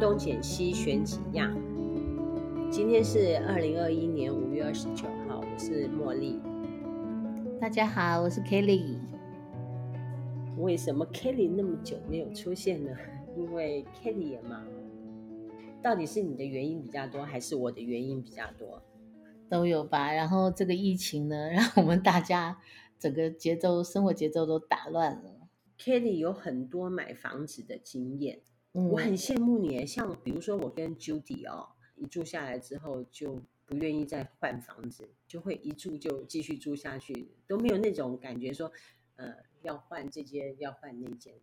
挑东拣西选几样。今天是二零二一年五月二十九号，我是茉莉。大家好，我是 Kelly。为什么 Kelly 那么久没有出现呢？因为 Kelly 也忙。到底是你的原因比较多，还是我的原因比较多？都有吧。然后这个疫情呢，让我们大家整个节奏、生活节奏都打乱了。Kelly 有很多买房子的经验，嗯、我很羡慕你。像比如说我跟 Judy 哦，一住下来之后就不愿意再换房子，就会一住就继续住下去，都没有那种感觉说，呃，要换这间要换那间，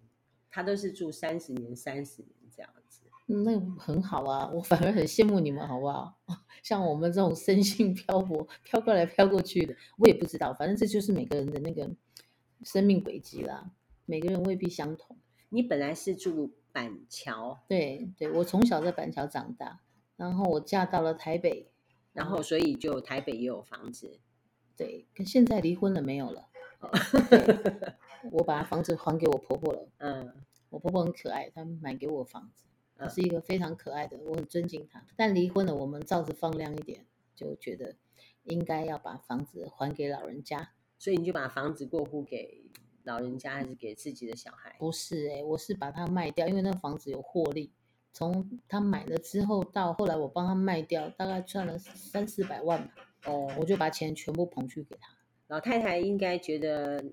他都是住三十年、三十年这样子。那很好啊，我反而很羡慕你们，好不好？像我们这种身心漂泊、飘过来飘过去的，我也不知道，反正这就是每个人的那个生命轨迹啦。每个人未必相同。你本来是住板桥，对对，我从小在板桥长大，然后我嫁到了台北，然后所以就台北也有房子。对，可现在离婚了没有了？我把房子还给我婆婆了。嗯，我婆婆很可爱，她买给我房子，她是一个非常可爱的，我很尊敬她。但离婚了，我们罩子放亮一点，就觉得应该要把房子还给老人家，所以你就把房子过户给。老人家还是给自己的小孩？不是哎、欸，我是把它卖掉，因为那房子有获利。从他买了之后到后来我帮他卖掉，大概赚了三四百万吧。哦，我就把钱全部捧去给他。老太太应该觉得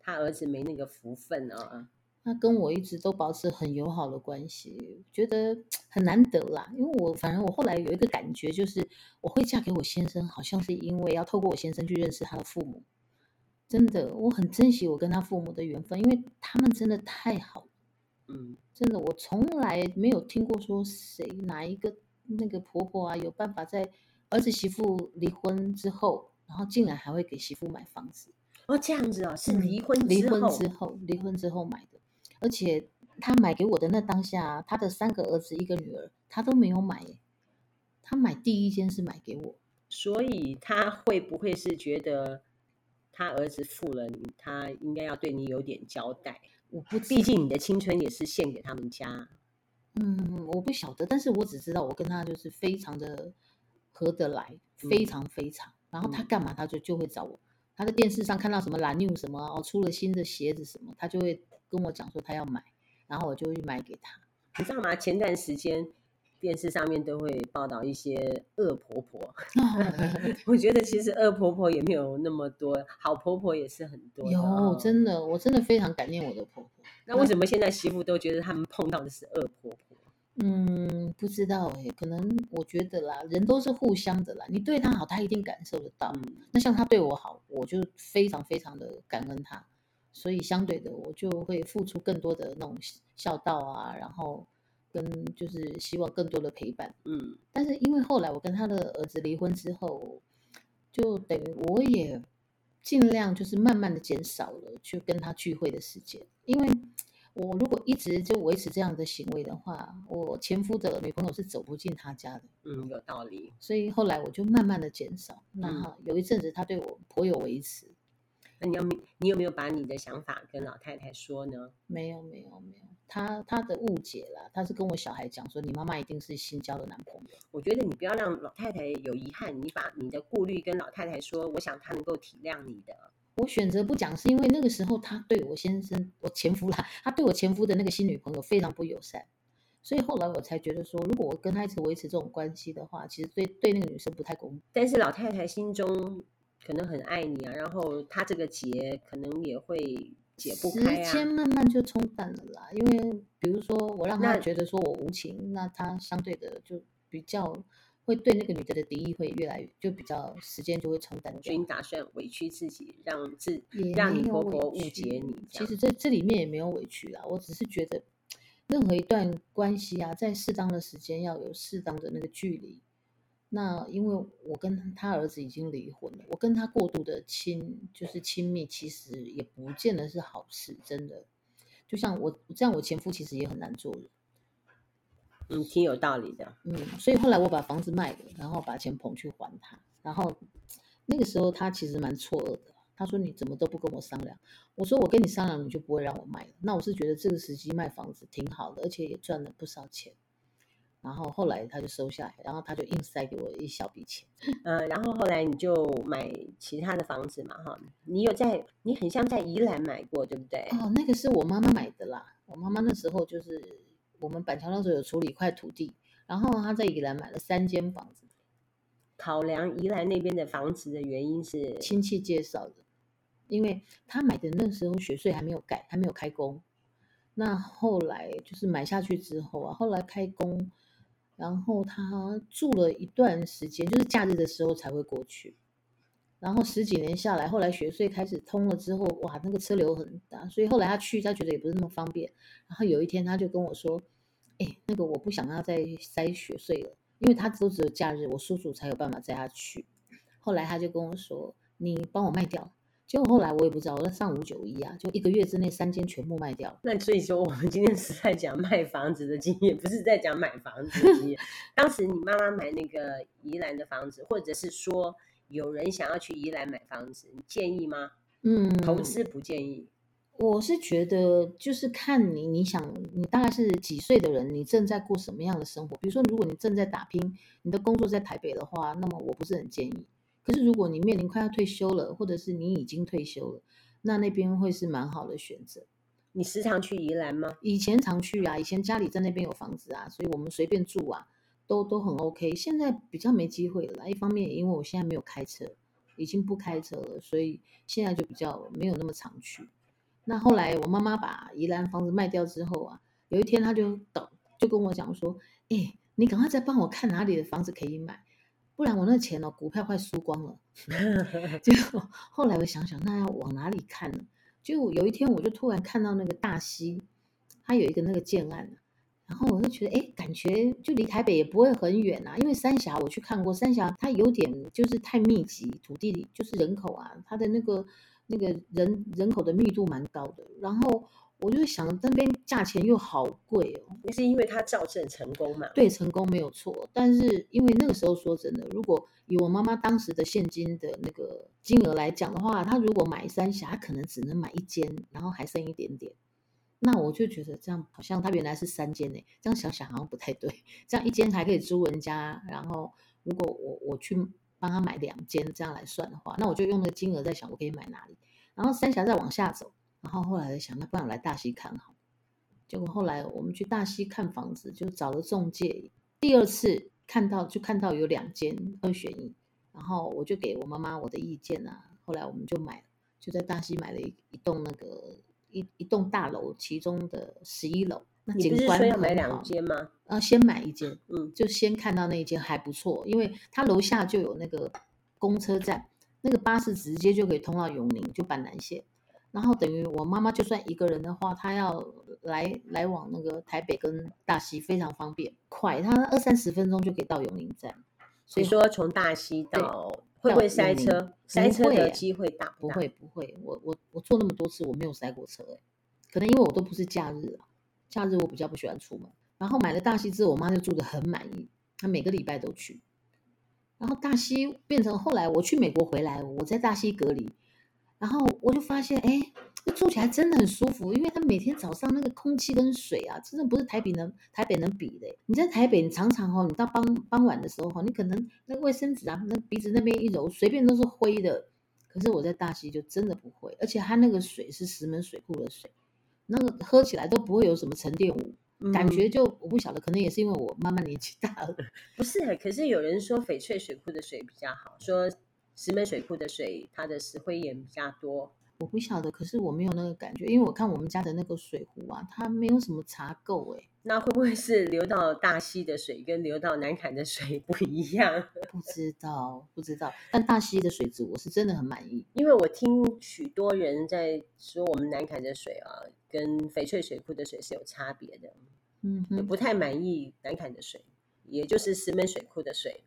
他儿子没那个福分啊。他跟我一直都保持很友好的关系，觉得 很难得啦。因为我反正我后来有一个感觉，就是我会嫁给我先生，好像是因为要透过我先生去认识他的父母。真的，我很珍惜我跟他父母的缘分，因为他们真的太好了。嗯，真的，我从来没有听过说谁哪一个那个婆婆啊，有办法在儿子媳妇离婚之后，然后竟然还会给媳妇买房子。哦，这样子哦，是离婚离婚之后，离婚之后买的。而且他买给我的那当下，他的三个儿子一个女儿，他都没有买。他买第一间是买给我，所以他会不会是觉得？他儿子负了你，他应该要对你有点交代。我不，毕竟你的青春也是献给他们家。嗯，我不晓得，但是我只知道我跟他就是非常的合得来，非常非常。嗯、然后他干嘛，他就就会找我。他在电视上看到什么 La New 什么哦，出了新的鞋子什么，他就会跟我讲说他要买，然后我就会买给他。你知道吗？前段时间。电视上面都会报道一些恶婆婆，我觉得其实恶婆婆也没有那么多，好婆婆也是很多。有，真的，我真的非常感念我的婆婆。那为什么现在媳妇都觉得他们碰到的是恶婆婆？嗯，不知道哎，可能我觉得啦，人都是互相的啦。你对她好，她一定感受得到。嗯，那像她对我好，我就非常非常的感恩她，所以相对的，我就会付出更多的那种孝道啊，然后。跟就是希望更多的陪伴，嗯，但是因为后来我跟他的儿子离婚之后，就等于我也尽量就是慢慢的减少了去跟他聚会的时间，因为我如果一直就维持这样的行为的话，我前夫的女朋友是走不进他家的，嗯，有道理，所以后来我就慢慢的减少，那有一阵子他对我颇有维持。那你要你有没有把你的想法跟老太太说呢？没有，没有，没有。他他的误解了，他是跟我小孩讲说，你妈妈一定是新交的男朋友。我觉得你不要让老太太有遗憾，你把你的顾虑跟老太太说，我想她能够体谅你的。我选择不讲，是因为那个时候他对我先生，我前夫啦，他对我前夫的那个新女朋友非常不友善，所以后来我才觉得说，如果我跟他一直维持这种关系的话，其实对对那个女生不太公平。但是老太太心中。可能很爱你啊，然后她这个结可能也会解不开啊。时间慢慢就冲淡了啦，因为比如说我让他觉得说我无情，那，那他相对的就比较会对那个女的的敌意会越来越，就比较时间就会冲淡。所以你打算委屈自己，让自让你婆婆误解你？其实这这里面也没有委屈啦，我只是觉得任何一段关系啊，在适当的时间要有适当的那个距离。那因为我跟他儿子已经离婚了，我跟他过度的亲就是亲密，其实也不见得是好事，真的。就像我这样，我前夫其实也很难做人。嗯，挺有道理的。嗯，所以后来我把房子卖了，然后把钱捧去还他，然后那个时候他其实蛮错愕的，他说你怎么都不跟我商量？我说我跟你商量，你就不会让我卖了。那我是觉得这个时机卖房子挺好的，而且也赚了不少钱。然后后来他就收下来，然后他就硬塞给我一小笔钱。呃，然后后来你就买其他的房子嘛，哈，你有在，你很像在宜兰买过，对不对？哦，那个是我妈妈买的啦。我妈妈那时候就是我们板桥那时候有处理一块土地，然后她在宜兰买了三间房子。考量宜兰那边的房子的原因是亲戚介绍的。因为他买的那时候学税还没有改，还没有开工。那后来就是买下去之后啊，后来开工，然后他住了一段时间，就是假日的时候才会过去。然后十几年下来，后来雪隧开始通了之后，哇，那个车流很大，所以后来他去，他觉得也不是那么方便。然后有一天他就跟我说：“哎，那个我不想要再塞雪隧了，因为他都只有假日，我叔叔才有办法载他去。”后来他就跟我说：“你帮我卖掉。”结果后来我也不知道，我在上五九一啊，就一个月之内三间全部卖掉。那所以说，我们今天是在讲卖房子的经验，不是在讲买房子的经验。当时你妈妈买那个宜兰的房子，或者是说有人想要去宜兰买房子，你建议吗？嗯，投资不建议。我是觉得就是看你，你想你大概是几岁的人，你正在过什么样的生活？比如说，如果你正在打拼，你的工作在台北的话，那么我不是很建议。可是，如果你面临快要退休了，或者是你已经退休了，那那边会是蛮好的选择。你时常去宜兰吗？以前常去啊，以前家里在那边有房子啊，所以我们随便住啊，都都很 OK。现在比较没机会了，一方面因为我现在没有开车，已经不开车了，所以现在就比较没有那么常去。那后来我妈妈把宜兰房子卖掉之后啊，有一天她就等，就跟我讲说：“哎，你赶快再帮我看哪里的房子可以买。”不然我那钱哦，股票快输光了。结果后来我想想，那要往哪里看呢？就有一天我就突然看到那个大溪，它有一个那个建案，然后我就觉得，哎，感觉就离台北也不会很远啊。因为三峡我去看过，三峡它有点就是太密集，土地里就是人口啊，它的那个那个人人口的密度蛮高的，然后。我就想，那边价钱又好贵哦。那是因为他造证成功嘛？对，成功没有错。但是因为那个时候说真的，如果以我妈妈当时的现金的那个金额来讲的话，她如果买三峡，她可能只能买一间，然后还剩一点点。那我就觉得这样好像她原来是三间呢，这样想想好像不太对。这样一间还可以租人家，然后如果我我去帮他买两间，这样来算的话，那我就用那个金额在想我可以买哪里。然后三峡再往下走。然后后来在想，那不然我来大溪看好。结果后来我们去大溪看房子，就找了中介。第二次看到就看到有两间二选一，然后我就给我妈妈我的意见啊。后来我们就买，就在大溪买了一一栋那个一一栋大楼，其中的十一楼。那景观你不是说要买两间吗？啊，先买一间，嗯，就先看到那一间还不错，因为它楼下就有那个公车站，那个巴士直接就可以通到永宁，就板南线。然后等于我妈妈就算一个人的话，她要来来往那个台北跟大溪非常方便快，她二三十分钟就可以到永宁站。所以说从大溪到会不会塞车？塞车的机会大不大？不会不会，我我我坐那么多次我没有塞过车哎，可能因为我都不是假日，假日我比较不喜欢出门。然后买了大溪之后，我妈就住得很满意，她每个礼拜都去。然后大溪变成后来我去美国回来，我在大溪隔离。然后我就发现，哎，住起来真的很舒服，因为它每天早上那个空气跟水啊，真的不是台北能台北能比的。你在台北，你常常哦，你到傍傍晚的时候哈，你可能那个卫生纸啊，那鼻子那边一揉，随便都是灰的。可是我在大溪就真的不会，而且它那个水是石门水库的水，那个喝起来都不会有什么沉淀物，嗯、感觉就我不晓得，可能也是因为我慢慢年纪大了。不是，可是有人说翡翠水库的水比较好，说。石门水库的水，它的石灰岩比较多。我不晓得，可是我没有那个感觉，因为我看我们家的那个水壶啊，它没有什么茶垢哎。那会不会是流到大溪的水跟流到南坎的水不一样？不知道，不知道。但大溪的水质我是真的很满意，因为我听许多人在说，我们南坎的水啊，跟翡翠水库的水是有差别的。嗯不太满意南坎的水，也就是石门水库的水。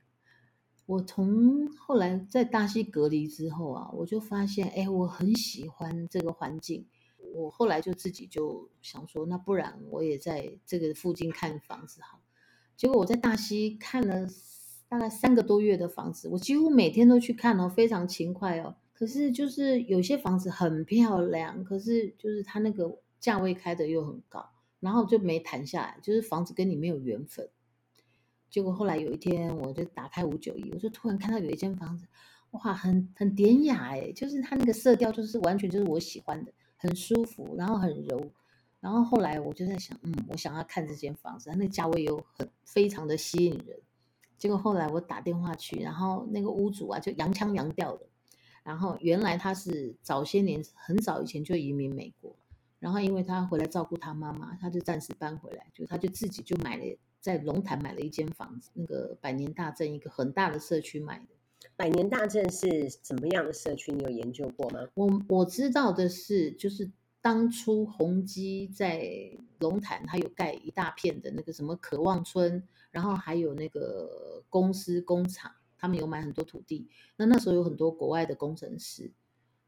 我从后来在大溪隔离之后啊，我就发现，哎，我很喜欢这个环境。我后来就自己就想说，那不然我也在这个附近看房子好。结果我在大溪看了大概三个多月的房子，我几乎每天都去看哦，非常勤快哦。可是就是有些房子很漂亮，可是就是它那个价位开的又很高，然后就没谈下来，就是房子跟你没有缘分。结果后来有一天，我就打开五九一，我就突然看到有一间房子，哇，很很典雅哎，就是它那个色调就是完全就是我喜欢的，很舒服，然后很柔。然后后来我就在想，嗯，我想要看这间房子，它那价位又很非常的吸引人。结果后来我打电话去，然后那个屋主啊就洋腔洋调的。然后原来他是早些年很早以前就移民美国，然后因为他回来照顾他妈妈，他就暂时搬回来，就他就自己就买了在龙潭买了一间房子，那个百年大镇一个很大的社区买的。百年大镇是怎么样的社区？你有研究过吗？我我知道的是，就是当初宏基在龙潭，他有盖一大片的那个什么渴望村，然后还有那个公司工厂。他们有买很多土地，那那时候有很多国外的工程师，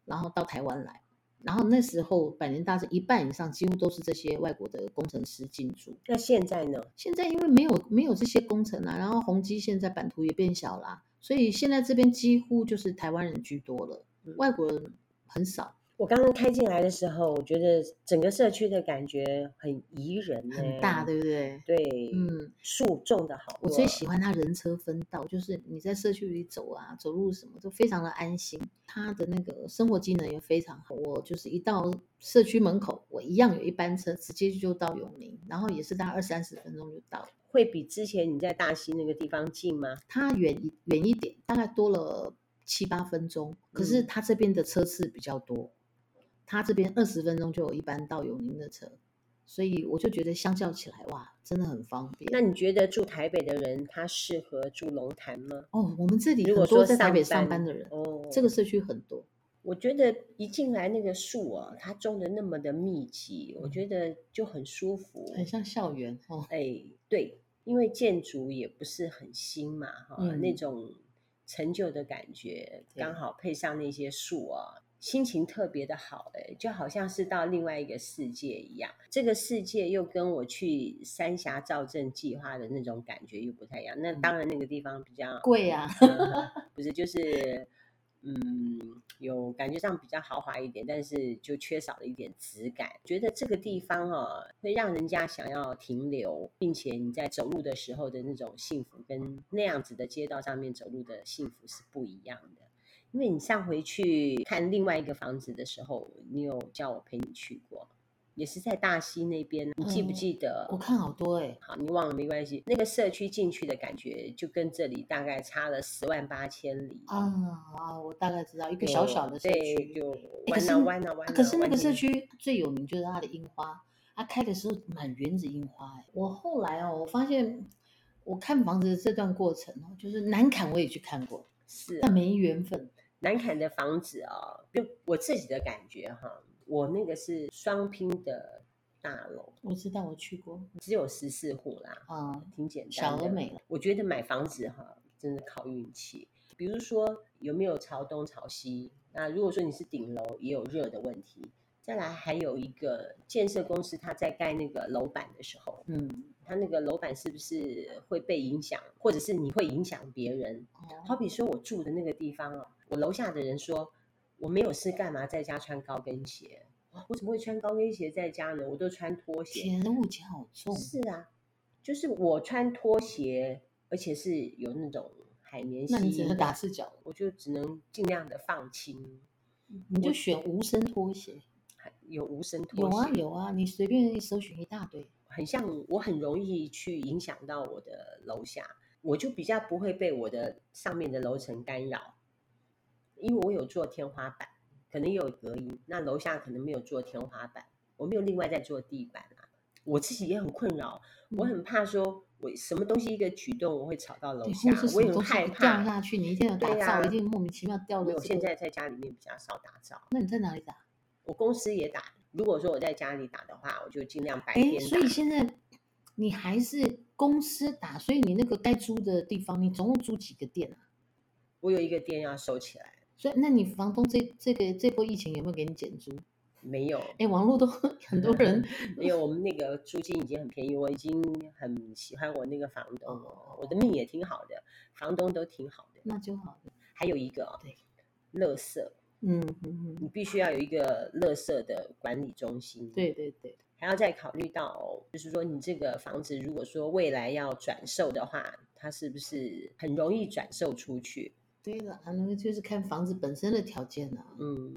然后到台湾来，然后那时候百年大镇一半以上几乎都是这些外国的工程师进驻。那现在呢？现在因为没有没有这些工程啊，然后宏基现在版图也变小啦，所以现在这边几乎就是台湾人居多了，外国人很少。我刚刚开进来的时候，我觉得整个社区的感觉很宜人，很大，对不对？对，嗯，树种的好。我最喜欢它人车分道，就是你在社区里走啊，走路什么都非常的安心。它的那个生活机能也非常好。我就是一到社区门口，我一样有一班车直接就到永宁，然后也是大概二三十分钟就到。会比之前你在大溪那个地方近吗？它远一远一点，大概多了七八分钟。可是它这边的车次比较多。他这边二十分钟就有一班到永宁的车，所以我就觉得相较起来，哇，真的很方便。那你觉得住台北的人他适合住龙潭吗？哦，我们这里很多在台北上班的人，哦，这个社区很多。我觉得一进来那个树啊，它种的那么的密集，我觉得就很舒服，很像校园哦。哎，对，因为建筑也不是很新嘛，哈、嗯，那种陈旧的感觉，刚好配上那些树啊。心情特别的好，哎，就好像是到另外一个世界一样。这个世界又跟我去三峡造镇计划的那种感觉又不太一样。那当然，那个地方比较贵啊，不是，就是嗯，有感觉上比较豪华一点，但是就缺少了一点质感。觉得这个地方哦，会让人家想要停留，并且你在走路的时候的那种幸福，跟那样子的街道上面走路的幸福是不一样的。因为你上回去看另外一个房子的时候，你有叫我陪你去过，也是在大溪那边，你记不记得？嗯、我看好多哎、欸，好，你忘了没关系。那个社区进去的感觉，就跟这里大概差了十万八千里啊啊！我大概知道一个小小的社区，就弯啊弯啊弯啊。可是那个社区最有名就是它的樱花，它开的时候满园子樱花哎。我后来哦，我发现我看房子的这段过程哦，就是南坎我也去看过，是、啊，但没缘分。南坎的房子啊、哦，就我自己的感觉哈，我那个是双拼的大楼，我知道我去过，只有十四户啦，啊、嗯，挺简单的，小而美。我觉得买房子哈，真的靠运气。比如说有没有朝东朝西，那如果说你是顶楼，也有热的问题。再来还有一个建设公司，他在盖那个楼板的时候，嗯，他那个楼板是不是会被影响，或者是你会影响别人？哦、好比说我住的那个地方啊，我楼下的人说我没有事干嘛在家穿高跟鞋？我怎么会穿高跟鞋在家呢？我都穿拖鞋。天，物价好重。是啊，就是我穿拖鞋，而且是有那种海绵。那你只能打赤脚，我就只能尽量的放轻。你就选无声拖鞋。有无声拖鞋？有啊有啊，你随便搜寻一大堆，很像我很容易去影响到我的楼下，我就比较不会被我的上面的楼层干扰，因为我有做天花板，可能也有隔音，那楼下可能没有做天花板，我没有另外再做地板啊，我自己也很困扰，我很怕说我什么东西一个举动我会吵到楼下，我也很害怕掉下去，你一定要打造，啊、一定莫名其妙掉落。我现在在家里面比较少打造，那你在哪里打？我公司也打，如果说我在家里打的话，我就尽量白天打。所以现在你还是公司打，所以你那个该租的地方，你总共租几个店啊？我有一个店要收起来，所以那你房东这这个这波疫情有没有给你减租？没有，哎，网络都 很多人，没有我们那个租金已经很便宜，我已经很喜欢我那个房东，哦、我的命也挺好的，房东都挺好的，那就好。还有一个，对，垃圾。嗯嗯嗯，你必须要有一个垃圾的管理中心。对对对，还要再考虑到，就是说你这个房子如果说未来要转售的话，它是不是很容易转售出去？对了，那个就是看房子本身的条件啊。嗯。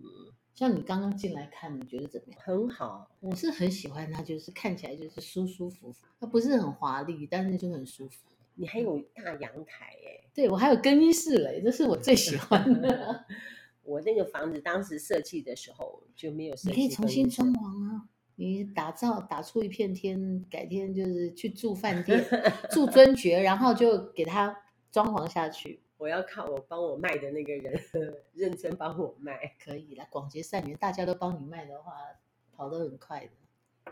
像你刚刚进来看，你觉得怎么样？很好，我是很喜欢它，就是看起来就是舒舒服服，它不是很华丽，但是就很舒服。你还有大阳台哎，对，我还有更衣室嘞，这是我最喜欢的。我那个房子当时设计的时候就没有设计，你可以重新装潢啊，你打造打出一片天，改天就是去住饭店 住尊爵，然后就给它装潢下去。我要靠我帮我卖的那个人认真帮我卖，可以啦。广结善缘，大家都帮你卖的话，跑得很快的。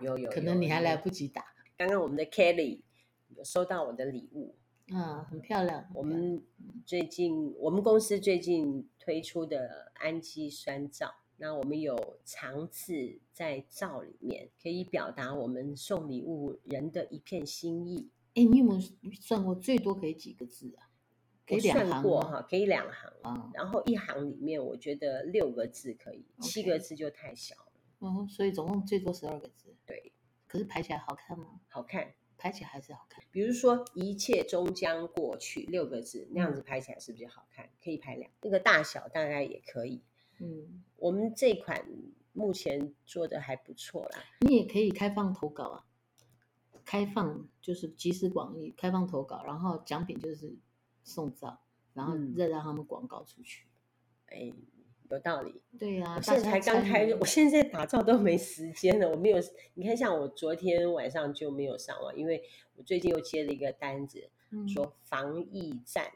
有有，有，可能你还来不及打。刚刚我们的 Kelly 有收到我的礼物，啊，很漂亮。我们最近我们公司最近推出的氨基酸皂，那我们有长字在皂里面，可以表达我们送礼物人的一片心意。哎，你有没有算过最多可以几个字啊？我算过哈，可以两行，哦，然后一行里面我觉得六个字可以，哦，七个字就太小了。嗯，所以总共最多十二个字。对，可是排起来好看吗？好看，排起来还是好看。比如说一切终将过去六个字，那样子排起来是不是好看？可以排两，那个大小大概也可以。嗯，我们这款目前做的还不错啦。你也可以开放投稿啊，开放就是集思广益，开放投稿，然后奖品就是。送照，然后再让他们广告出去。哎、嗯，有道理。对呀、啊，我现在才刚开，我现在打造都没时间了。我没有，你看，像我昨天晚上就没有上网，因为我最近又接了一个单子，嗯、说防疫站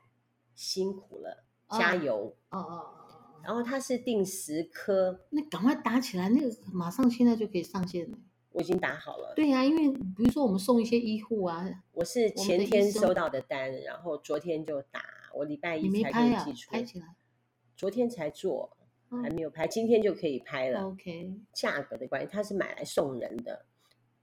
辛苦了，哦、加油。哦哦哦。然后他是订十颗，那赶快打起来，那个马上现在就可以上线了。我已经打好了。对呀、啊，因为比如说我们送一些医护啊，我是前天收到的单，的然后昨天就打，我礼拜一才可以寄出。拍起来。昨天才做，还没有拍，今天就可以拍了。OK。价格的关系，他是买来送人的。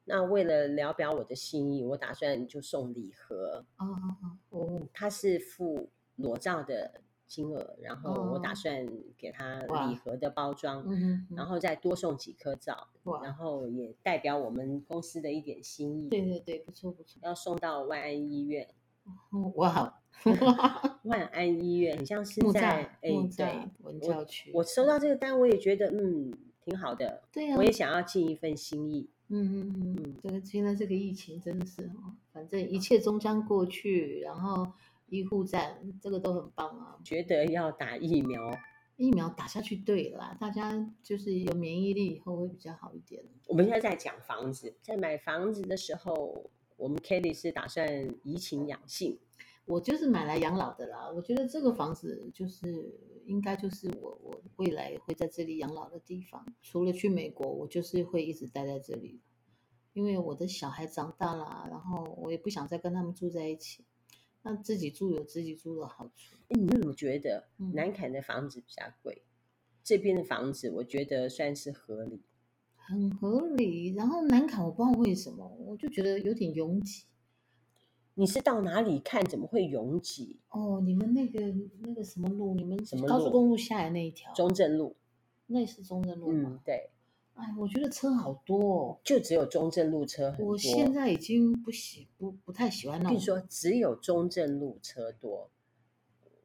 那为了聊表我的心意，我打算就送礼盒。哦哦哦。他是附裸照的。金额，然后我打算给他礼盒的包装，嗯、然后再多送几颗枣，然后也代表我们公司的一点心意。对对对，不错不错。要送到万安医院。哇，万安医院很像是在哎对文教区。我收到这个单，我也觉得嗯挺好的。对呀、啊，我也想要尽一份心意。嗯嗯嗯嗯，这个现在这个疫情真的是哦，反正一切终将过去，然后。医护站这个都很棒啊，觉得要打疫苗，疫苗打下去对啦，大家就是有免疫力以后会比较好一点。我们现在在讲房子，在买房子的时候，我们 Kelly 是打算怡情养性，我就是买来养老的啦。我觉得这个房子就是应该就是我我未来会在这里养老的地方。除了去美国，我就是会一直待在这里，因为我的小孩长大了，然后我也不想再跟他们住在一起。那自己住有自己住的好处。哎，你怎么觉得南坎的房子比较贵？嗯、这边的房子我觉得算是合理，很合理。然后南坎我不知道为什么，我就觉得有点拥挤。你是到哪里看？怎么会拥挤？哦，你们那个那个什么路？你们什么高速公路下来那一条？中正路。那是中正路吗？嗯，对。哎，我觉得车好多哦，就只有中正路车很多。我现在已经不喜不不太喜欢那种。跟你说，只有中正路车多。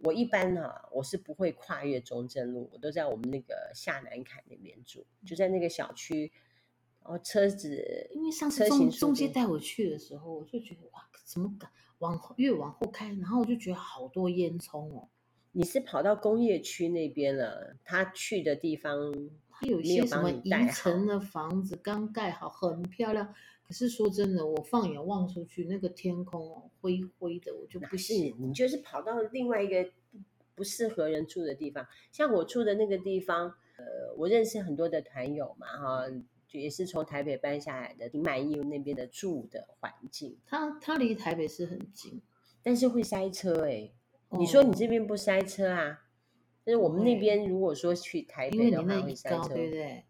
我一般哈、啊，我是不会跨越中正路，我都在我们那个下南坎那边住，就在那个小区。然后车子，因为上次中中介带我去的时候，我就觉得哇，怎么往越往后开，然后我就觉得好多烟囱哦。你是跑到工业区那边了？他去的地方。它有一些什么宜城的房子刚盖好，很漂亮。可是说真的，我放眼望出去，那个天空哦，灰灰的，我就不信。你就是跑到另外一个不适合人住的地方。像我住的那个地方，呃，我认识很多的团友嘛，哈，就也是从台北搬下来的，挺满意那边的住的环境。它它离台北是很近，但是会塞车哎、欸。哦、你说你这边不塞车啊？就是我们那边，如果说去台北的话，会塞车，对不对？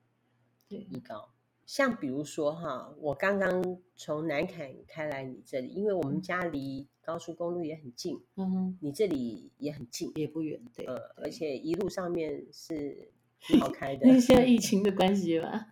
对，一高。像比如说哈，我刚刚从南坎开来你这里，因为我们家离高速公路也很近，嗯哼，你这里也很近，也不远，对。呃，而且一路上面是挺好开的。那现在疫 情的关系吧？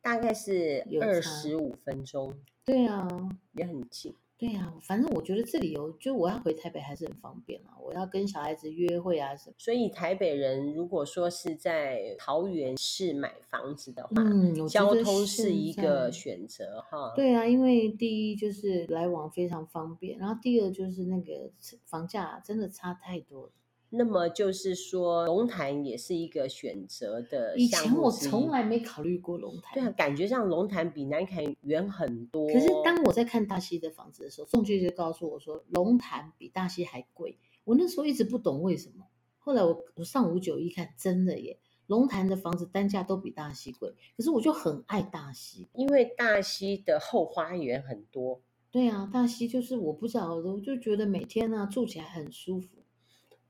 大概是二十五分钟。对啊，也很近。对啊，反正我觉得这里有，就我要回台北还是很方便啊。我要跟小孩子约会啊什么。所以台北人如果说是在桃园市买房子的话，嗯，交通是一个选择哈。对啊，因为第一就是来往非常方便，然后第二就是那个房价真的差太多了。那么就是说，龙潭也是一个选择的项目。以前我从来没考虑过龙潭。对啊，感觉上龙潭比南崁远很多。可是当我在看大溪的房子的时候，宋俊就告诉我说，龙潭比大溪还贵。我那时候一直不懂为什么。后来我我上五九一看，真的耶，龙潭的房子单价都比大溪贵。可是我就很爱大溪，因为大溪的后花园很多。对啊，大溪就是我不知道，我就觉得每天呢、啊、住起来很舒服。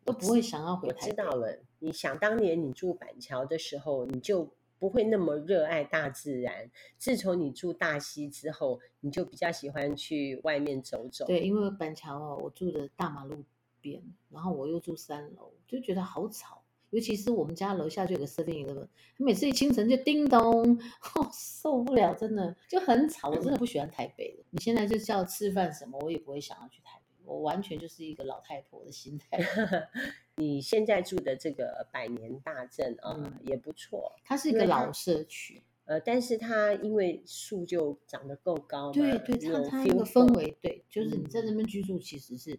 都不会想要回台。我知道了，你想当年你住板桥的时候，你就不会那么热爱大自然。自从你住大溪之后，你就比较喜欢去外面走走。对，因为板桥哦，我住的大马路边，然后我又住三楼，就觉得好吵。尤其是我们家楼下就有个 Seven Eleven，每次一清晨就叮咚，哦，受不了，真的就很吵。我真的不喜欢台北的。你现在就叫吃饭什么，我也不会想要去台北。我完全就是一个老太婆的心态。你现在住的这个百年大镇啊，嗯、也不错。它是一个老社区，呃，但是它因为树就长得够高嘛，对对，它它那个氛围，对，就是你在那边居住其实是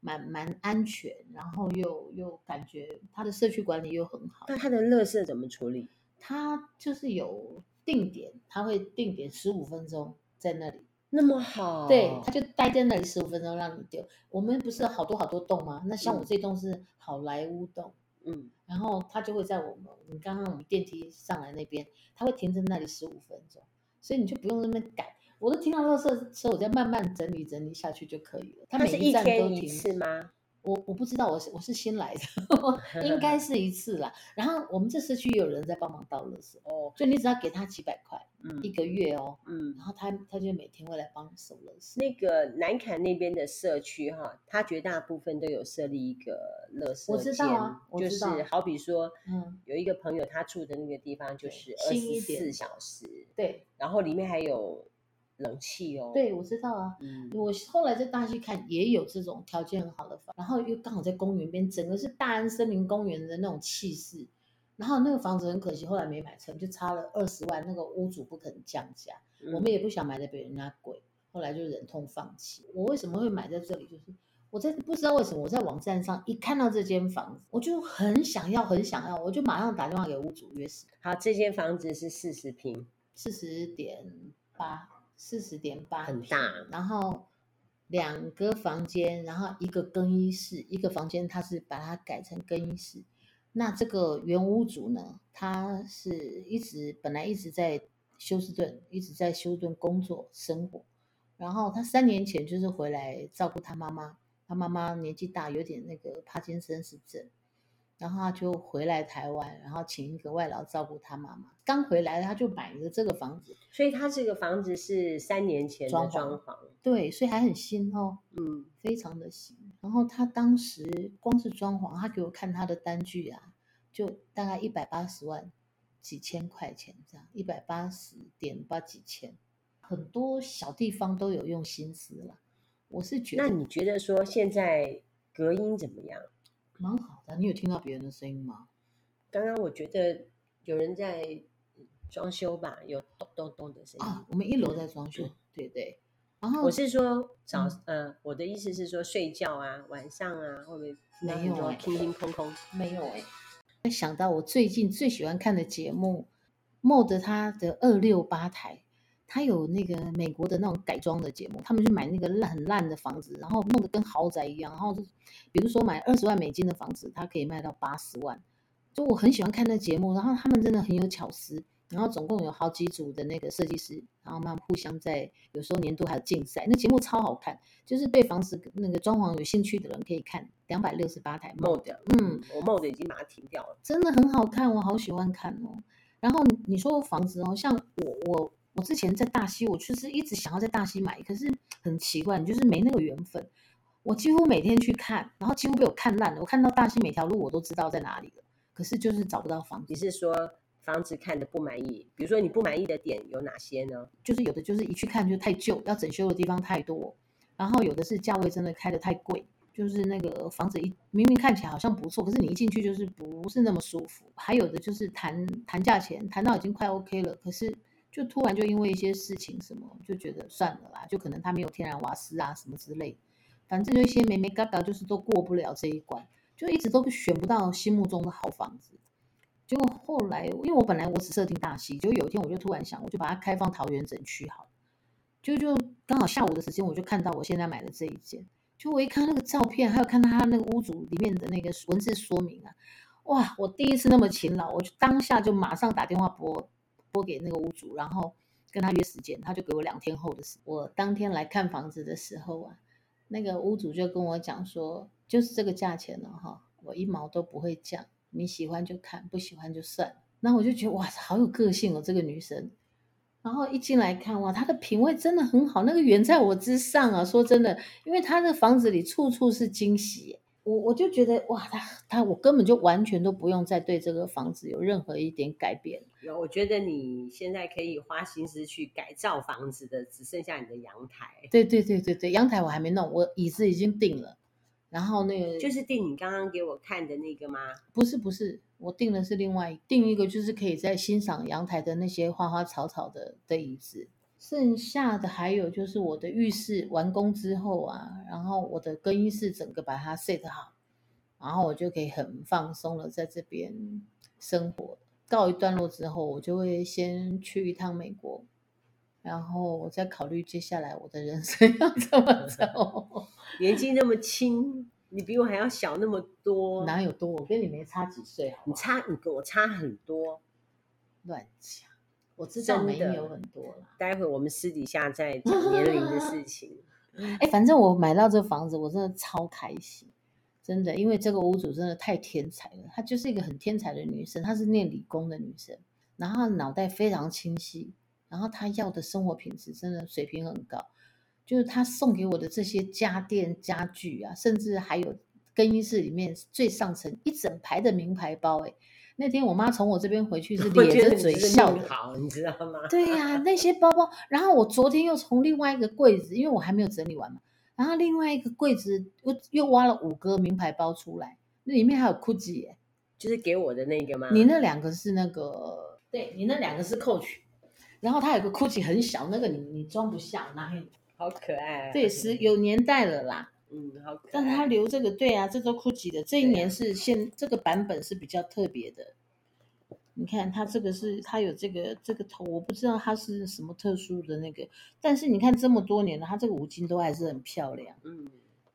蛮、嗯、蛮安全，然后又又感觉它的社区管理又很好。那它的垃圾怎么处理？它就是有定点，它会定点十五分钟在那里。那么好，对，他就待在那里十五分钟让你丢。我们不是好多好多栋吗？那像我这栋是好莱坞栋，嗯，然后他就会在我们，你刚刚我们电梯上来那边，他会停在那里十五分钟，所以你就不用那边赶。我都听到垃圾车，我再慢慢整理整理下去就可以了。他每一站都停。一天一次吗？我我不知道，我是我是新来的，应该是一次啦。然后我们这社区也有人在帮忙倒垃圾哦，就你只要给他几百块，嗯，一个月哦，嗯，然后他他就每天会来帮你收垃圾。那个南坎那边的社区哈，他绝大部分都有设立一个垃圾间，我知道啊，就是好比说，嗯，有一个朋友他住的那个地方就是二十四小时，对，然后里面还有。冷气哦，对，我知道啊。嗯，我后来在大溪看也有这种条件很好的房，然后又刚好在公园边，整个是大安森林公园的那种气势。然后那个房子很可惜，后来没买成，就差了二十万，那个屋主不肯降价，嗯、我们也不想买的比人家贵，后来就忍痛放弃。我为什么会买在这里？就是我在不知道为什么我在网站上一看到这间房子，我就很想要，很想要，我就马上打电话给屋主约时。好，这间房子是四十平，四十点八。四十点八，很大。然后两个房间，然后一个更衣室，一个房间它是把它改成更衣室。那这个原屋主呢，他是一直本来一直在休斯顿，一直在休斯顿工作生活。然后他三年前就是回来照顾他妈妈，他妈妈年纪大，有点那个帕金森氏症。然后他就回来台湾，然后请一个外劳照顾他妈妈。刚回来他就买了这个房子，所以他这个房子是三年前的装潢。装潢对，所以还很新哦，嗯，非常的新。然后他当时光是装潢，他给我看他的单据啊，就大概一百八十万，几千块钱这样，一百八十点八几千，很多小地方都有用心思了。我是觉得，那你觉得说现在隔音怎么样？你有听到别人的声音吗？刚刚我觉得有人在装修吧，有咚咚咚的声音。啊，我们一楼在装修，对对。然后我是说早，呃，我的意思是说睡觉啊，晚上啊，会不会没有啊？空空空空，没有哎。想到我最近最喜欢看的节目，Mode 他的二六八台。他有那个美国的那种改装的节目，他们去买那个烂很烂的房子，然后弄得跟豪宅一样，然后就比如说买二十万美金的房子，它可以卖到八十万。就我很喜欢看那节目，然后他们真的很有巧思，然后总共有好几组的那个设计师，然后他们互相在有时候年度还有竞赛，那节目超好看，就是对房子那个装潢有兴趣的人可以看。两百六十八台嗯，我 Mode 已经把它停掉了，真的很好看，我好喜欢看哦。然后你说房子哦，像我我。我之前在大溪，我确实一直想要在大溪买，可是很奇怪，你就是没那个缘分。我几乎每天去看，然后几乎被我看烂了。我看到大溪每条路我都知道在哪里了，可是就是找不到房子。你是说房子看的不满意？比如说你不满意的点有哪些呢？就是有的就是一去看就太旧，要整修的地方太多，然后有的是价位真的开的太贵。就是那个房子一明明看起来好像不错，可是你一进去就是不是那么舒服。还有的就是谈谈价钱，谈到已经快 OK 了，可是就突然就因为一些事情什么，就觉得算了啦，就可能他没有天然瓦斯啊什么之类，反正就一些眉眉角角，就是都过不了这一关，就一直都选不到心目中的好房子。结果后来，因为我本来我只设定大溪，就有一天我就突然想，我就把它开放桃园整区好了，就就刚好下午的时间，我就看到我现在买的这一间。就我一看那个照片，还有看到他那个屋主里面的那个文字说明啊，哇！我第一次那么勤劳，我就当下就马上打电话拨拨给那个屋主，然后跟他约时间，他就给我两天后的时。我当天来看房子的时候啊，那个屋主就跟我讲说，就是这个价钱了哈，我一毛都不会降，你喜欢就看，不喜欢就算。那我就觉得哇，好有个性哦，这个女生。然后一进来看哇，她的品味真的很好，那个远在我之上啊！说真的，因为她的房子里处处是惊喜，我我就觉得哇，他他我根本就完全都不用再对这个房子有任何一点改变。有，我觉得你现在可以花心思去改造房子的，只剩下你的阳台。对对对对对，阳台我还没弄，我椅子已经定了。然后那个就是订你刚刚给我看的那个吗？不是不是，我订的是另外订一个，就是可以在欣赏阳台的那些花花草草的的椅子。剩下的还有就是我的浴室完工之后啊，然后我的更衣室整个把它 set 好，然后我就可以很放松了在这边生活。告一段落之后，我就会先去一趟美国，然后我再考虑接下来我的人生 要怎么走。年纪那么轻，你比我还要小那么多，哪有多？我跟你没差几岁好好？你差，你跟我差很多，乱讲。我知道没有很多了。待会我们私底下再讲年龄的事情。哎，反正我买到这房子，我真的超开心，真的，因为这个屋主真的太天才了。她就是一个很天才的女生，她是念理工的女生，然后脑袋非常清晰，然后她要的生活品质真的水平很高。就是她送给我的这些家电家具啊，甚至还有更衣室里面最上层一整排的名牌包。哎，那天我妈从我这边回去是咧着嘴笑的，好，你知道吗？对呀、啊，那些包包。然后我昨天又从另外一个柜子，因为我还没有整理完嘛，然后另外一个柜子又又挖了五个名牌包出来，那里面还有 Gucci，就是给我的那个吗？你那两个是那个，对你那两个是 Coach，然后它有个 Gucci 很小，那个你你装不下，拿给你。好可爱，啊，对，是有年代了啦。嗯，好可爱。但是他留这个，对啊，这都 Gucci 的。这一年是现、啊、这个版本是比较特别的。你看它这个是它有这个这个头，我不知道它是什么特殊的那个。但是你看这么多年了，它这个五金都还是很漂亮。嗯，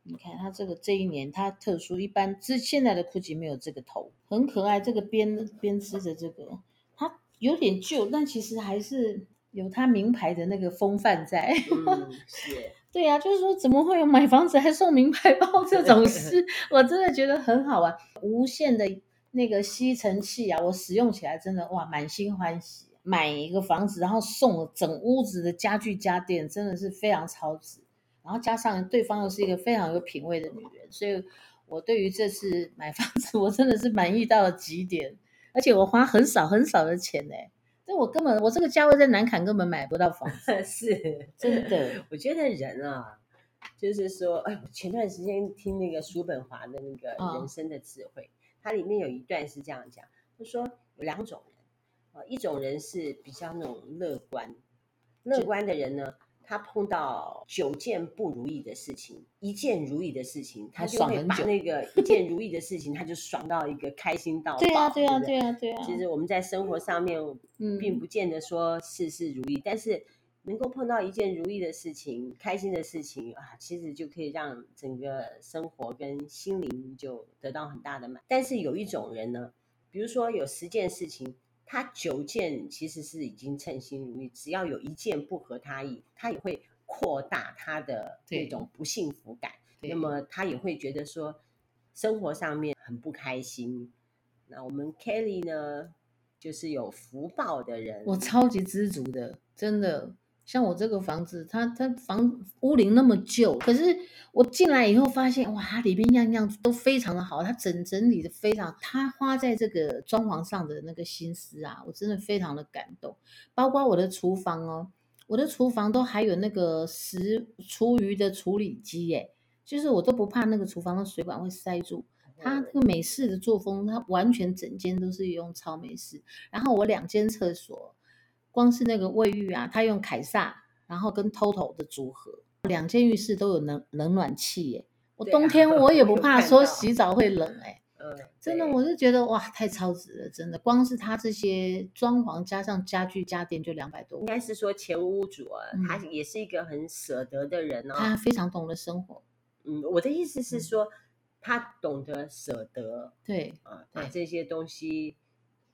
你看它这个这一年它特殊，一般之现在的 Gucci 没有这个头，很可爱。这个编编织的这个，它有点旧，但其实还是。有它名牌的那个风范在，嗯、是，对呀、啊，就是说怎么会有买房子还送名牌包 这种事？我真的觉得很好玩，无线的那个吸尘器啊，我使用起来真的哇，满心欢喜。买一个房子，然后送了整屋子的家具家电，真的是非常超值。然后加上对方又是一个非常有品味的女人，所以我对于这次买房子，我真的是满意到了极点，而且我花很少很少的钱呢。这我根本，我这个价位在南坎根本买不到房子，是真的。我觉得人啊，就是说，哎，前段时间听那个叔本华的那个人生的智慧，它里面有一段是这样讲，就说有两种人啊，一种人是比较那种乐观，乐观的人呢。他碰到九件不如意的事情，一件如意的事情，他就会把那个一件如意的事情，他就爽到一个开心到爆。对啊，对啊，对啊，对啊。其实我们在生活上面，并不见得说事事如意，嗯，但是能够碰到一件如意的事情，开心的事情啊，其实就可以让整个生活跟心灵就得到很大的满。但是有一种人呢，比如说有十件事情。他九件其实是已经称心如意，只要有一件不合他意，他也会扩大他的那种不幸福感。那么他也会觉得说生活上面很不开心。那我们 Kelly 呢，就是有福报的人，我超级知足的，真的。像我这个房子，它它房屋龄那么旧，可是我进来以后发现，哇，它里面样样都非常的好，它整整理的非常，它花在这个装潢上的那个心思啊，我真的非常的感动。包括我的厨房哦，我的厨房都还有那个食厨余的处理机，耶，就是我都不怕那个厨房的水管会塞住。它那个美式的作风，它完全整间都是用超美式。然后我两间厕所。光是那个卫浴啊，他用凯撒，然后跟 TOTO 的组合，两间浴室都有冷冷暖气耶。我冬天我也 不怕说洗澡会冷哎。嗯，真的，我是觉得哇，太超值了，真的。光是他这些装潢加上家具家电就两百多万。应该是说前屋主啊，嗯、他也是一个很舍得的人哦。他非常懂得生活。嗯，我的意思是说，嗯、他懂得舍得。对啊，把这些东西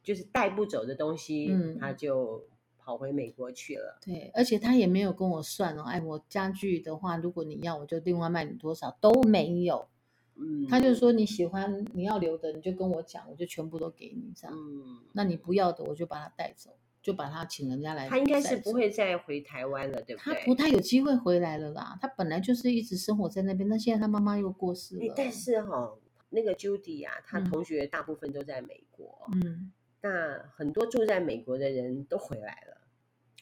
就是带不走的东西，嗯，他就。跑回美国去了，对，而且他也没有跟我算哦，哎，我家具的话，如果你要，我就另外卖你多少，都没有，嗯，他就说你喜欢你要留的，你就跟我讲，我就全部都给你这样，嗯，那你不要的，我就把它带走，就把它请人家来。他应该是不会再回台湾了，对不对？他不太有机会回来了啦，他本来就是一直生活在那边，那现在他妈妈又过世了。但是哈、哦，那个 Judy 啊，他同学大部分都在美国，嗯。那很多住在美国的人都回来了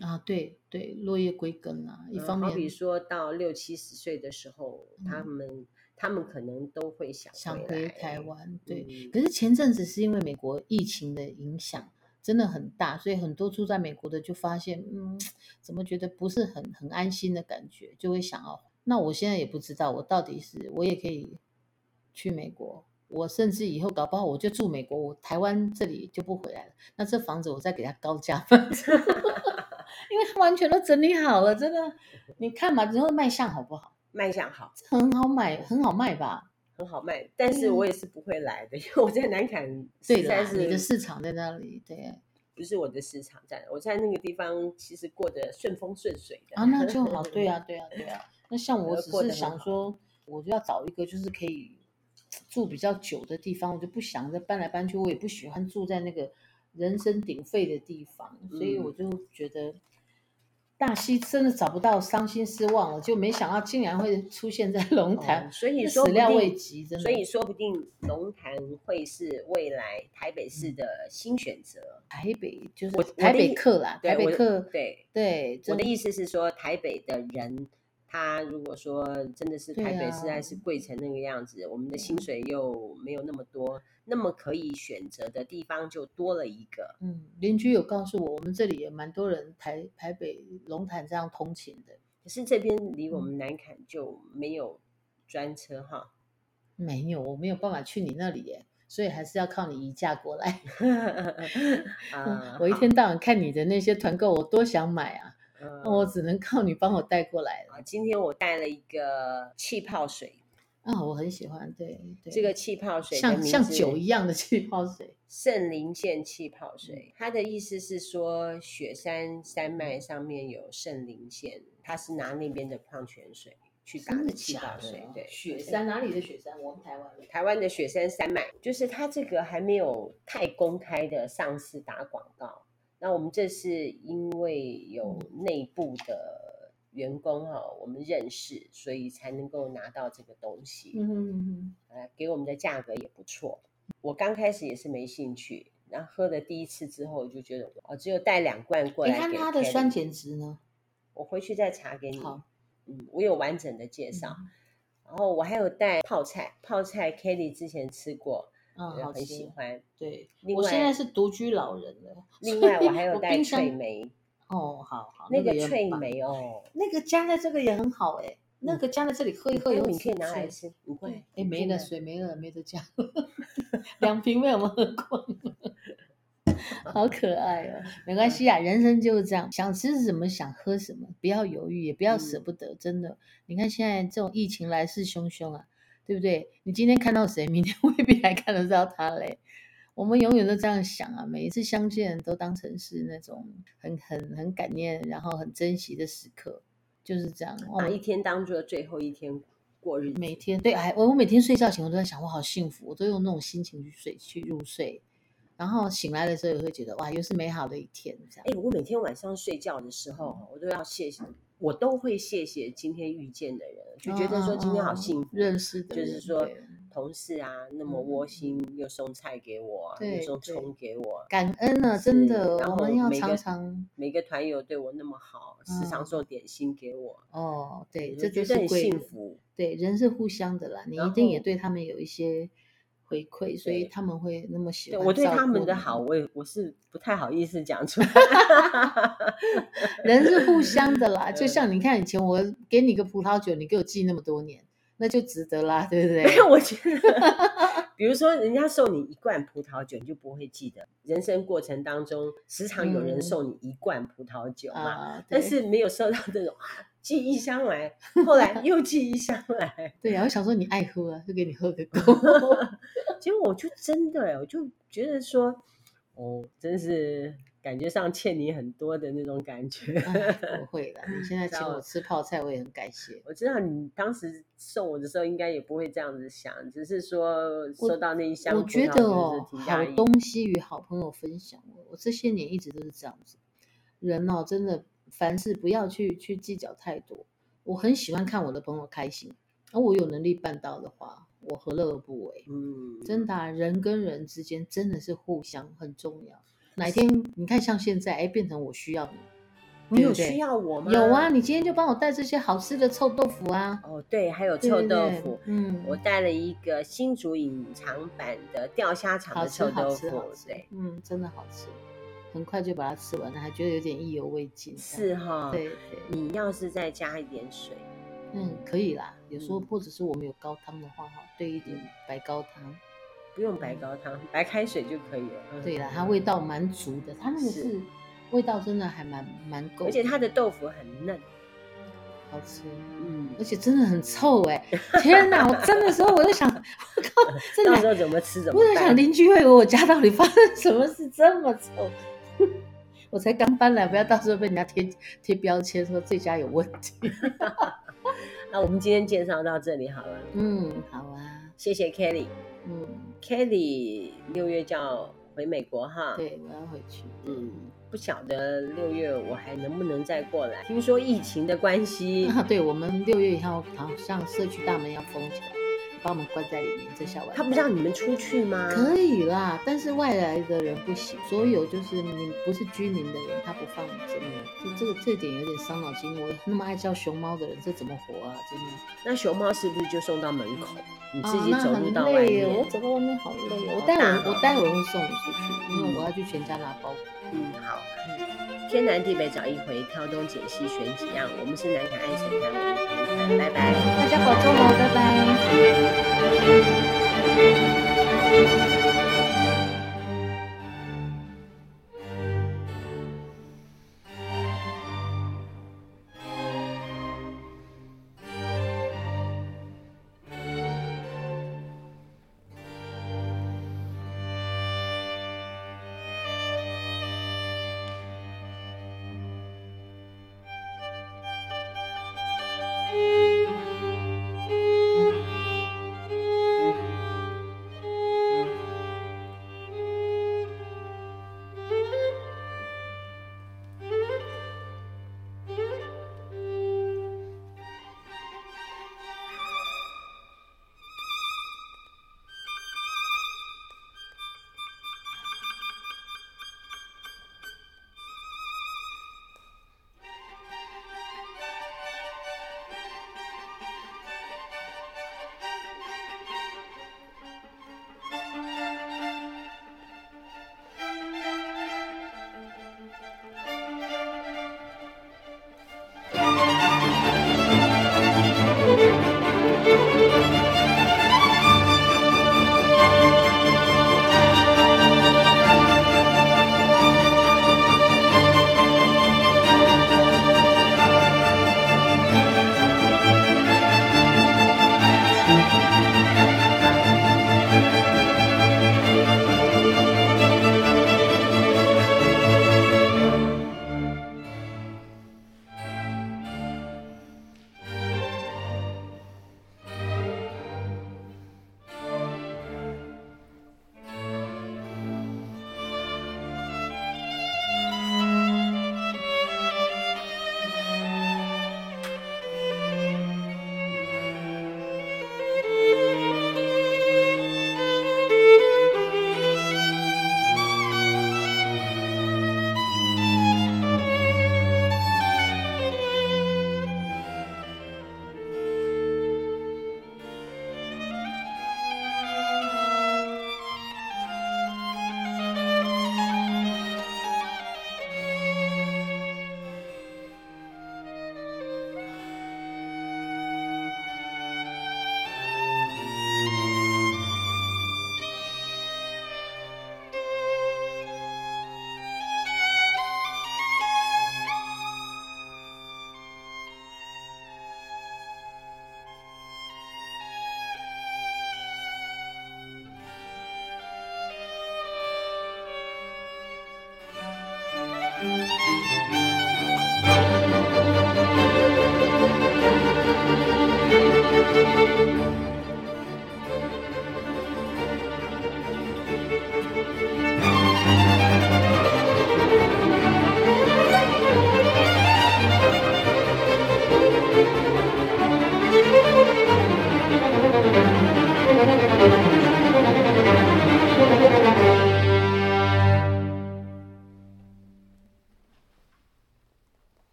啊，对对，落叶归根啊。一方面，好比说到六七十岁的时候，嗯、他们他们可能都会想回想回台湾。对，嗯、可是前阵子是因为美国疫情的影响真的很大，所以很多住在美国的就发现，嗯，怎么觉得不是很很安心的感觉，就会想要。那我现在也不知道，我到底是我也可以去美国。我甚至以后搞不好我就住美国，我台湾这里就不回来了。那这房子我再给他高价分，因为他完全都整理好了，真的。你看嘛，之后卖相好不好？卖相好，很好买，很好卖吧？很好卖。但是我也是不会来的，嗯、因为我在南坎，对的，你的市场在那里，对。不是我的市场在，我在那个地方其实过得顺风顺水的。啊，那就好，对啊，对啊，对啊。那像我只是想说，我就要找一个就是可以。住比较久的地方，我就不想再搬来搬去。我也不喜欢住在那个人声鼎沸的地方，所以我就觉得大溪真的找不到，伤心失望了。就没想到竟然会出现在龙潭，哦，所以说始料未及，真的。所以说不定龙潭会是未来台北市的新选择。台北就是台北客啦，台北客，对对。我的意思是说，台北的人。他如果说真的是台北实在是贵成那个样子，啊、我们的薪水又没有那么多，那么可以选择的地方就多了一个。嗯，邻居有告诉我，我们这里也蛮多人台台北龙潭这样通勤的，可是这边离我们南坎就没有专车哈、嗯。没有，我没有办法去你那里耶，所以还是要靠你移驾过来。啊、我一天到晚看你的那些团购，我多想买啊。嗯、我只能靠你帮我带过来了。今天我带了一个气泡水啊、哦，我很喜欢。对，对这个气泡水像像酒一样的气泡水，圣灵线气泡水。它的意思是说，雪山山脉上面有圣灵线，它是拿那边的矿泉水去打的气泡水。对，雪山哪里的雪山？我们台湾的。台湾的雪山山脉，就是它这个还没有太公开的上市打广告。那我们这是因为有内部的员工哈、哦，我们认识，所以才能够拿到这个东西。嗯哼嗯哼，呃，给我们的价格也不错。我刚开始也是没兴趣，然后喝了第一次之后就觉得，哦，只有带两罐过来。你看它的酸碱值呢？我回去再查给你。好，嗯，我有完整的介绍。嗯、然后我还有带泡菜，泡菜 Kelly 之前吃过。嗯，很喜欢。对，我现在是独居老人了。另外，我还有带脆梅。哦，好好，那个脆梅哦，那个加在这个也很好哎。那个加在这里喝一喝，有你可以拿来吃。不会，哎，没了，水没了，没得加。两瓶被我们喝光了，好可爱哦。没关系啊，人生就是这样，想吃什么想喝什么，不要犹豫，也不要舍不得。真的，你看现在这种疫情来势汹汹啊。对不对？你今天看到谁，明天 未必还看得到他嘞。我们永远都这样想啊，每一次相见都当成是那种很很很感念，然后很珍惜的时刻，就是这样。把一天当做最后一天过日子。每天对，哎，我我每天睡觉前我都在想，我好幸福，我都用那种心情去睡去入睡。然后醒来的时候也会觉得哇，又是美好的一天。这样，哎，我每天晚上睡觉的时候，我都要谢谢，我都会谢谢今天遇见的人，就觉得说今天好幸福，认识的，就是说同事啊那么窝心，又送菜给我，又送葱给我，感恩啊，真的，我们要常常每个团友对我那么好，时常送点心给我。哦，对，这就是很幸福。对，人是互相的啦，你一定也对他们有一些。回馈，所以他们会那么喜欢。我对他们的好，我也我是不太好意思讲出来。人是互相的啦，就像你看，以前我给你个葡萄酒，你给我寄那么多年，那就值得啦，对不对？没有，我觉得，比如说人家送你一罐葡萄酒，你就不会记得。人生过程当中，时常有人送你一罐葡萄酒嘛，嗯、但是没有收到这种。寄一箱来，后来又寄一箱来。对啊，我想说你爱喝啊，就给你喝个 够。结果我就真的，我就觉得说，哦，真是感觉上欠你很多的那种感觉。不 会的，你现在请我吃泡菜，我也很感谢。我知道你当时送我的时候，应该也不会这样子想，只是说收到那一箱。我觉得哦，好东西与好朋友分享，我这些年一直都是这样子。人哦，真的。凡事不要去去计较太多。我很喜欢看我的朋友开心，而我有能力办到的话，我何乐而不为？嗯，真的啊，人跟人之间真的是互相很重要。哪天你看像现在，哎，变成我需要你，你有需要我吗？有啊，你今天就帮我带这些好吃的臭豆腐啊。哦，对，还有臭豆腐。嗯，我带了一个新竹隐藏版的钓虾场的臭豆腐。对，嗯，真的好吃。很快就把它吃完了，还觉得有点意犹未尽。是哈，对对。你要是再加一点水，嗯，可以啦。有时候或者是我们有高汤的话，哈，兑一点白高汤，不用白高汤，白开水就可以了。对了，它味道蛮足的，它那个是味道真的还蛮蛮够，而且它的豆腐很嫩，好吃。嗯，而且真的很臭哎！天哪，我蒸的时候我在想，我靠，到时候怎么吃怎么？我在想邻居会以为我家到底发生什么事这么臭。我才刚搬来，不要到时候被人家贴贴标签说这家有问题。那我们今天介绍到这里好了。嗯，好啊，谢谢 Kelly。嗯，Kelly 六月就要回美国哈。对，我要回去。嗯，不晓得六月我还能不能再过来？听说疫情的关系。啊，对，我们六月以后好像社区大门要封起来。把我们关在里面，这下完。他不让你们出去吗？可以啦，但是外来的人不行。所有就是你不是居民的人，他不放进来。就这个这点有点伤脑筋。我那么爱叫熊猫的人，这怎么活啊？真的。那熊猫是不是就送到门口？你自己走路到外面？我走到外面好累哦。我待会我待会会送你出去，因为我要去全家拿包裹。嗯，好。天南地北找一回挑东拣西选几样我们是南卡爱神团我们是同款拜拜。大家保重哦拜拜。